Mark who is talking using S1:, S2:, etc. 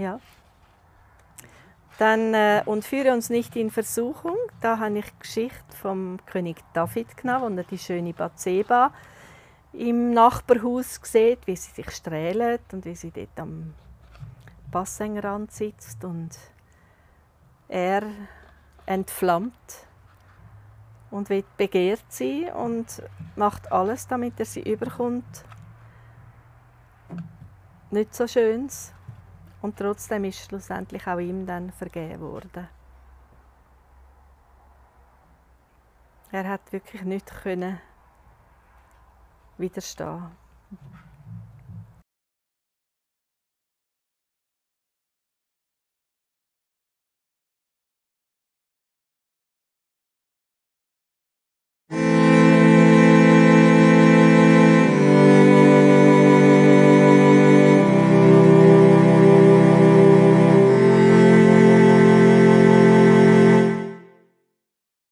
S1: Ja. Dann, äh, und führe uns nicht in Versuchung. Da habe ich die Geschichte vom König David genommen, wo er die schöne Bathseba im Nachbarhaus sieht, wie sie sich strählt und wie sie dort am Bassängerrand sitzt und er entflammt und begehrt sie und macht alles, damit er sie überkommt. Nicht so schönes und trotzdem ist schlussendlich auch ihm dann vergeben worden. Er hat wirklich nicht können widerstehen.